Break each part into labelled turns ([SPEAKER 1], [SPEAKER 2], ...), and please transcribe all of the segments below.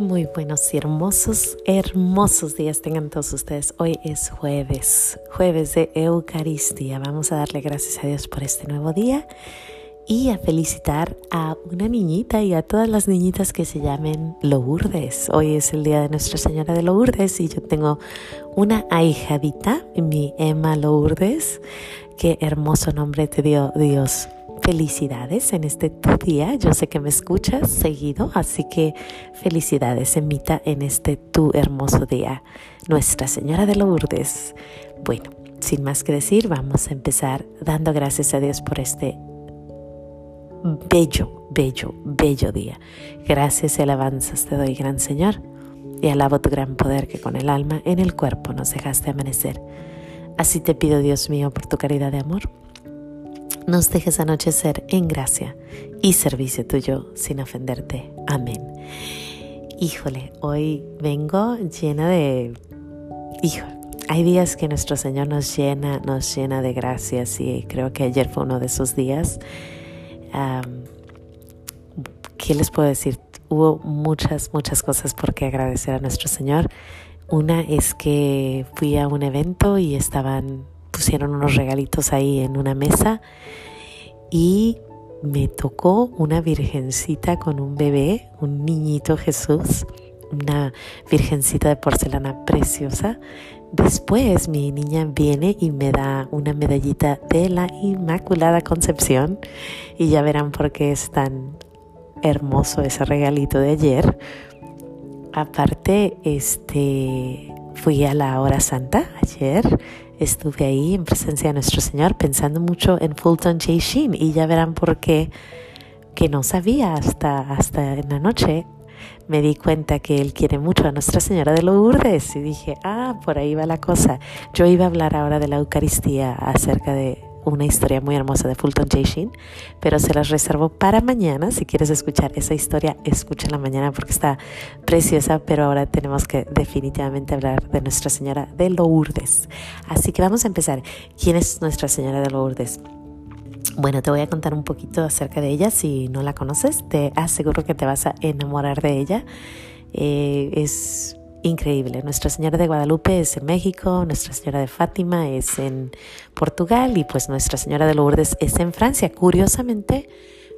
[SPEAKER 1] Muy buenos y hermosos, hermosos días tengan todos ustedes. Hoy es jueves, jueves de Eucaristía. Vamos a darle gracias a Dios por este nuevo día y a felicitar a una niñita y a todas las niñitas que se llamen Lourdes. Hoy es el día de Nuestra Señora de Lourdes y yo tengo una ahijadita, mi Emma Lourdes. Qué hermoso nombre te dio Dios felicidades en este tu día. Yo sé que me escuchas seguido, así que felicidades, Emita, en este tu hermoso día. Nuestra Señora de Lourdes. Bueno, sin más que decir, vamos a empezar dando gracias a Dios por este bello, bello, bello día. Gracias y alabanzas te doy, gran Señor, y alabo tu gran poder que con el alma en el cuerpo nos dejaste amanecer. Así te pido, Dios mío, por tu caridad de amor nos dejes anochecer en gracia y servicio tuyo sin ofenderte. Amén. Híjole, hoy vengo llena de... Híjole, hay días que nuestro Señor nos llena, nos llena de gracias y creo que ayer fue uno de esos días. ¿Qué les puedo decir? Hubo muchas, muchas cosas por qué agradecer a nuestro Señor. Una es que fui a un evento y estaban pusieron unos regalitos ahí en una mesa y me tocó una virgencita con un bebé, un niñito Jesús, una virgencita de porcelana preciosa. Después mi niña viene y me da una medallita de la Inmaculada Concepción y ya verán por qué es tan hermoso ese regalito de ayer. Aparte, este fui a la hora santa ayer estuve ahí en presencia de nuestro Señor pensando mucho en Fulton J. Sheen y ya verán por qué que no sabía hasta, hasta en la noche me di cuenta que él quiere mucho a Nuestra Señora de Lourdes y dije, ah, por ahí va la cosa. Yo iba a hablar ahora de la Eucaristía acerca de una historia muy hermosa de Fulton J. Sheen, pero se las reservo para mañana. Si quieres escuchar esa historia, escúchala mañana porque está preciosa, pero ahora tenemos que definitivamente hablar de Nuestra Señora de Lourdes. Así que vamos a empezar. ¿Quién es Nuestra Señora de Lourdes? Bueno, te voy a contar un poquito acerca de ella. Si no la conoces, te aseguro que te vas a enamorar de ella. Eh, es increíble. Nuestra Señora de Guadalupe es en México, Nuestra Señora de Fátima es en Portugal y pues Nuestra Señora de Lourdes es en Francia. Curiosamente,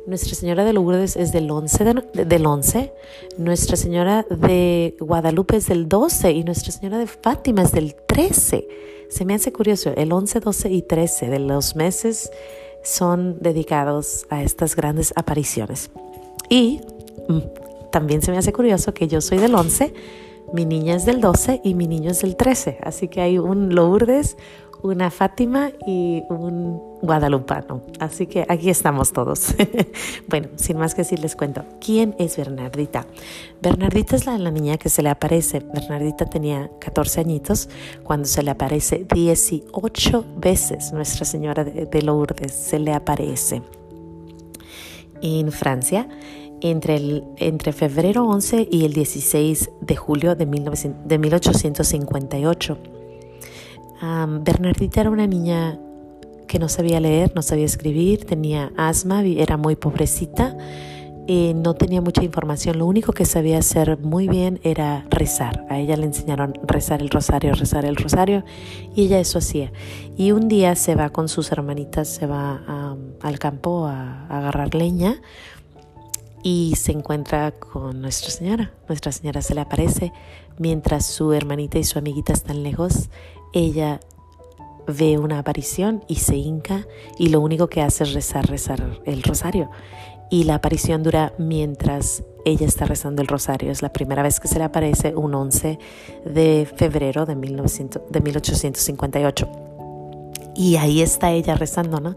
[SPEAKER 1] Nuestra Señora de Lourdes es del 11, del 11, Nuestra Señora de Guadalupe es del 12 y Nuestra Señora de Fátima es del 13. Se me hace curioso, el 11, 12 y 13 de los meses son dedicados a estas grandes apariciones. Y mm, también se me hace curioso que yo soy del 11 mi niña es del 12 y mi niño es del 13. Así que hay un Lourdes, una Fátima y un guadalupano. Así que aquí estamos todos. bueno, sin más que decir, les cuento. ¿Quién es Bernardita? Bernardita es la, la niña que se le aparece. Bernardita tenía 14 añitos cuando se le aparece 18 veces Nuestra Señora de, de Lourdes. Se le aparece en Francia entre, el, entre febrero 11 y el 16 de julio de, 1900, de 1858. Um, Bernardita era una niña que no sabía leer, no sabía escribir, tenía asma, era muy pobrecita, y no tenía mucha información. Lo único que sabía hacer muy bien era rezar. A ella le enseñaron rezar el rosario, rezar el rosario, y ella eso hacía. Y un día se va con sus hermanitas, se va um, al campo a, a agarrar leña y se encuentra con Nuestra Señora. Nuestra Señora se le aparece mientras su hermanita y su amiguita están lejos. Ella ve una aparición y se hinca y lo único que hace es rezar, rezar el rosario. Y la aparición dura mientras ella está rezando el rosario. Es la primera vez que se le aparece un 11 de febrero de, 1900, de 1858. Y ahí está ella rezando, ¿no?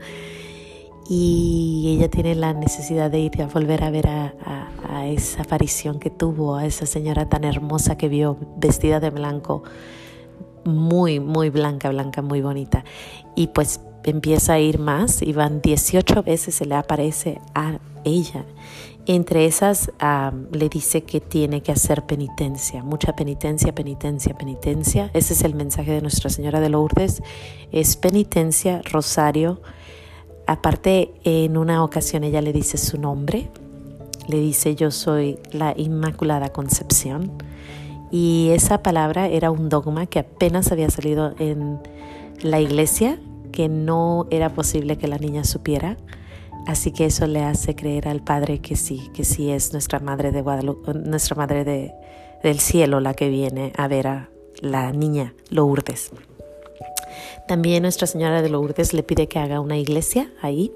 [SPEAKER 1] Y ella tiene la necesidad de ir a volver a ver a, esa aparición que tuvo, a esa señora tan hermosa que vio vestida de blanco, muy, muy blanca, blanca, muy bonita. Y pues empieza a ir más y van 18 veces se le aparece a ella. Entre esas le dice que tiene que hacer penitencia, mucha penitencia, penitencia, penitencia. Ese es el mensaje de Nuestra Señora de Lourdes, es penitencia, rosario, Aparte, en una ocasión ella le dice su nombre le dice yo soy la Inmaculada Concepción y esa palabra era un dogma que apenas había salido en la iglesia, que no era posible que la niña supiera. Así que eso le hace creer al Padre que sí, que sí es nuestra Madre de Guadalupe, nuestra Madre de, del cielo la que viene a ver a la niña Lourdes. También Nuestra Señora de Lourdes le pide que haga una iglesia ahí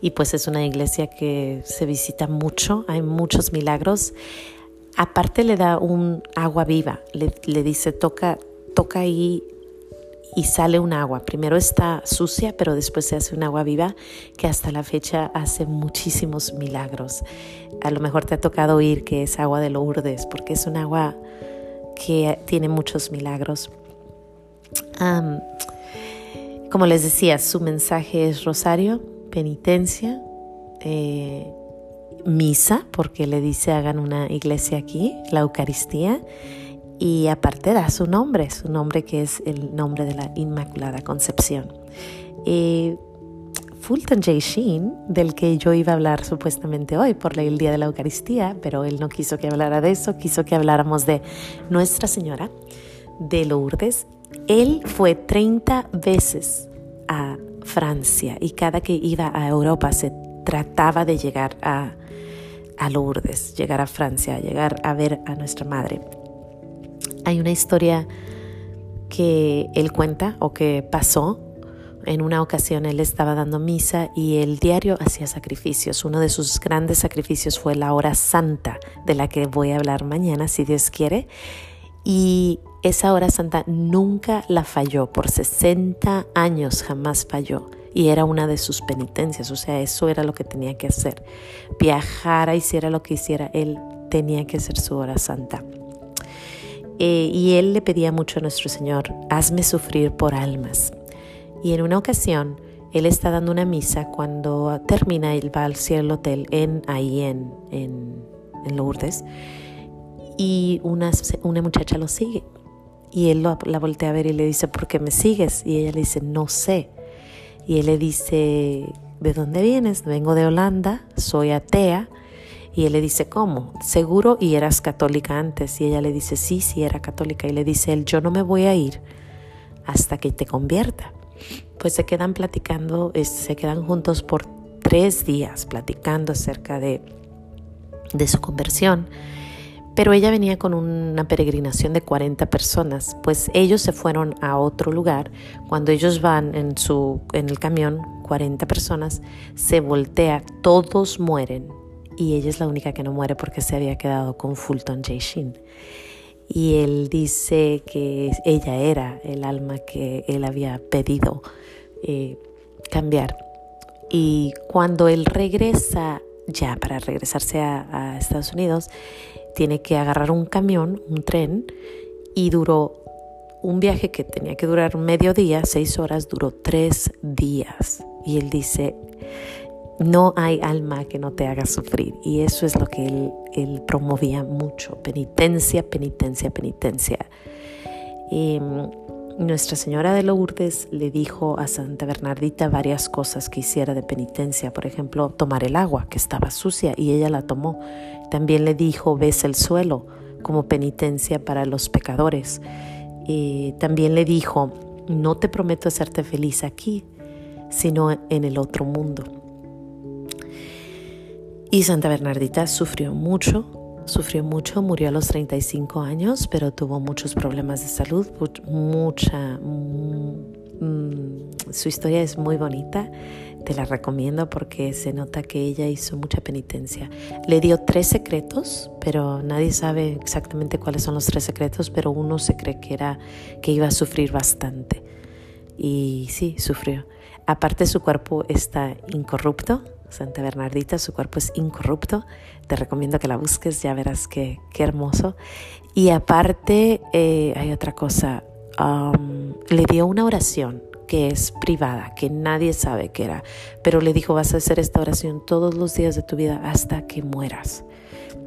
[SPEAKER 1] y pues es una iglesia que se visita mucho, hay muchos milagros. Aparte le da un agua viva, le, dice toca, toca ahí y sale un agua. Primero está sucia, pero después se hace un agua viva que hasta la fecha hace muchísimos milagros. A lo mejor te ha tocado oír que es agua de Lourdes, porque es un agua que tiene muchos milagros. Como les decía, su mensaje es rosario, penitencia, eh, misa, porque le dice hagan una iglesia aquí, la Eucaristía y aparte da su nombre, su nombre que es el nombre de la Inmaculada Concepción. Fulton J. Sheen, del que yo iba a hablar supuestamente hoy por el Día de la Eucaristía, pero él no quiso que hablara de eso, quiso que habláramos de Nuestra Señora de Lourdes. Él fue 30 veces a Francia y cada que iba a Europa se trataba de llegar a, a Lourdes, llegar a Francia, llegar a ver a nuestra Madre. Hay una historia que él cuenta o que pasó. En una ocasión él estaba dando misa y el diario hacía sacrificios. Uno de sus grandes sacrificios fue la hora santa, de la que voy a hablar mañana, si Dios quiere. Y esa hora santa nunca la falló, por 60 años jamás falló. Y era una de sus penitencias, o sea, eso era lo que tenía que hacer. Viajara, hiciera lo que hiciera, él tenía que hacer su hora santa. Eh, y él le pedía mucho a nuestro Señor, hazme sufrir por almas. Y en una ocasión, él está dando una misa cuando termina, él va al cielo hotel en, ahí en, en, Lourdes y una, una, muchacha lo sigue. Y él la voltea a ver y le dice, ¿por qué me sigues? Y ella le dice, no sé. Y él le dice, ¿de dónde vienes? Vengo de Holanda, soy atea y él le dice, ¿cómo? Seguro y eras católica antes. Y ella le dice, sí, sí, era católica. Y le dice él, yo no me voy a ir hasta que te convierta. Pues se quedan platicando, se quedan juntos por tres días platicando acerca de, de su conversión. Pero ella venía con una peregrinación de 40 personas, pues ellos se fueron a otro lugar. Cuando ellos van en, su, en el camión, 40 personas, se voltea, todos mueren y ella es la única que no muere porque se había quedado con Fulton J. Sheen. Y él dice que ella era el alma que él había pedido eh, cambiar. Y cuando él regresa, ya para regresarse a, a Estados Unidos, tiene que agarrar un camión, un tren, y duró un viaje que tenía que durar medio día, seis horas, duró tres días. Y él dice, no hay alma que no te haga sufrir. Y eso es lo que él, promovía mucho, penitencia, penitencia, penitencia. Em, Nuestra Señora de Lourdes le dijo a Santa Bernardita varias cosas que hiciera de penitencia, por ejemplo, tomar el agua, que estaba sucia, y ella la tomó. También le dijo, ves el suelo, como penitencia para los pecadores. también le dijo, no te prometo hacerte feliz aquí, sino en el otro mundo. Y Santa Bernardita sufrió mucho, sufrió mucho, murió a los 35 años, pero tuvo muchos problemas de salud, mucha... Mm, su historia es muy bonita, te la recomiendo porque se nota que ella hizo mucha penitencia. Le dio tres secretos, pero nadie sabe exactamente cuáles son los tres secretos, pero uno se cree que era que iba a sufrir bastante. Y sí, sufrió. Aparte su cuerpo está incorrupto, Santa Bernardita, su cuerpo es incorrupto. Te recomiendo que la busques, ya verás qué, qué hermoso. Y aparte, eh, hay otra cosa, um, le dio una oración que es privada, que nadie sabe qué era, pero le dijo, vas a hacer esta oración todos los días de tu vida hasta que mueras.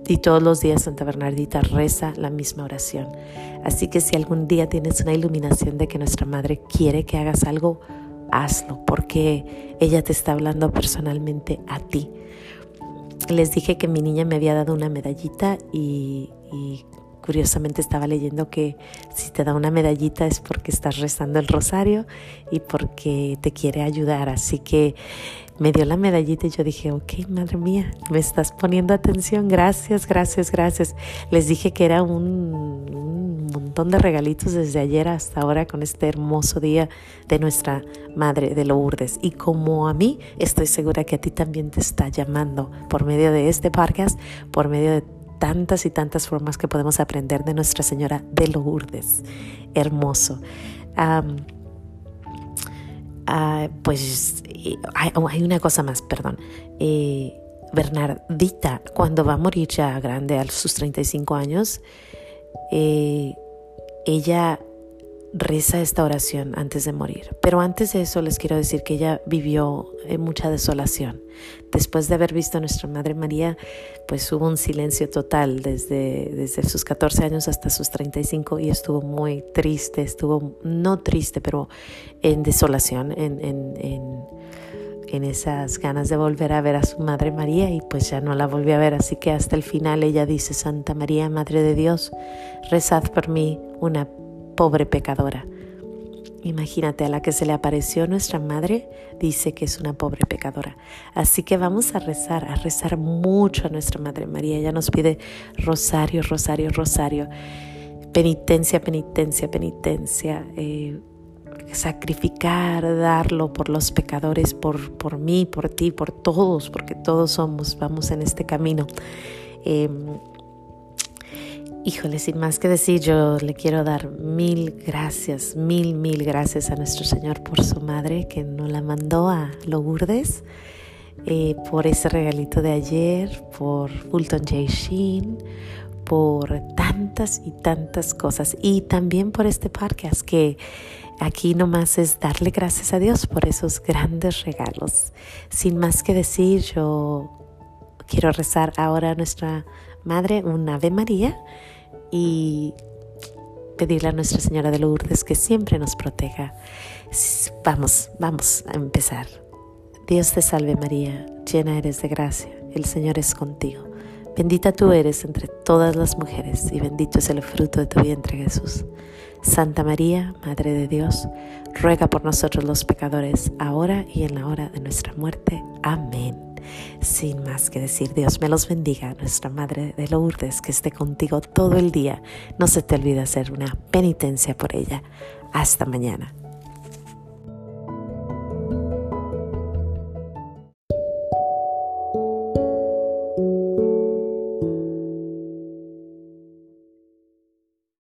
[SPEAKER 1] Y todos los días Santa Bernardita reza la misma oración. Así que si algún día tienes una iluminación de que nuestra Madre quiere que hagas algo, hazlo, porque ella te está hablando personalmente a ti. les dije que mi niña me había dado una medallita y, y curiosamente estaba leyendo que si te da una medallita es porque estás rezando el rosario y porque te quiere ayudar. Así que me dio la medallita y yo dije, ok, madre mía, me estás poniendo atención, gracias, gracias, gracias. Les dije que era un, montón de regalitos desde ayer hasta ahora con este hermoso día de nuestra Madre de Lourdes. Y como a mí, estoy segura que a ti también te está llamando por medio de este podcast, por medio de tantas y tantas formas que podemos aprender de Nuestra Señora de Lourdes. Hermoso. Ah, pues oh, hay, una cosa más, perdón. Bernardita, cuando va a morir ya grande, a sus 35 años, eh, ella reza esta oración antes de morir. Pero antes de eso les quiero decir que ella vivió en mucha desolación. Después de haber visto a nuestra Madre María, pues hubo un silencio total desde, desde sus 14 años hasta sus 35 y estuvo muy triste, estuvo no triste, pero en desolación, en, en, en, en esas ganas de volver a ver a su Madre María y pues ya no la volvió a ver. Así que hasta el final ella dice, Santa María, Madre de Dios, rezad por mí una pobre pecadora. Imagínate, a la que se le apareció nuestra madre, dice que es una pobre pecadora. Así que vamos a rezar, a rezar mucho a nuestra Madre María. Ella nos pide rosario, rosario, rosario. Penitencia, penitencia, penitencia. Eh, sacrificar, darlo por los pecadores, por, por mí, por ti, por todos, porque todos somos, vamos en este camino. Em, Híjole, sin más que decir, yo le quiero dar mil gracias, mil, mil gracias a nuestro Señor por su madre que nos la mandó a Lourdes, eh, por ese regalito de ayer, por Fulton J. Sheen, por tantas y tantas cosas y también por este podcast que aquí nomás es darle gracias a Dios por esos grandes regalos. Sin más que decir, yo quiero rezar ahora a nuestra Madre un Ave María y pedirle a Nuestra Señora de Lourdes que siempre nos proteja. Vamos, vamos a empezar. Dios te salve María, llena eres de gracia, el Señor es contigo. Bendita tú eres entre todas las mujeres y bendito es el fruto de tu vientre Jesús. Santa María, Madre de Dios, ruega por nosotros los pecadores, ahora y en la hora de nuestra muerte. Amén. Sin más que decir, Dios me los bendiga, nuestra Madre de Lourdes, que esté contigo todo el día. No se te olvide hacer una penitencia por ella. Hasta mañana.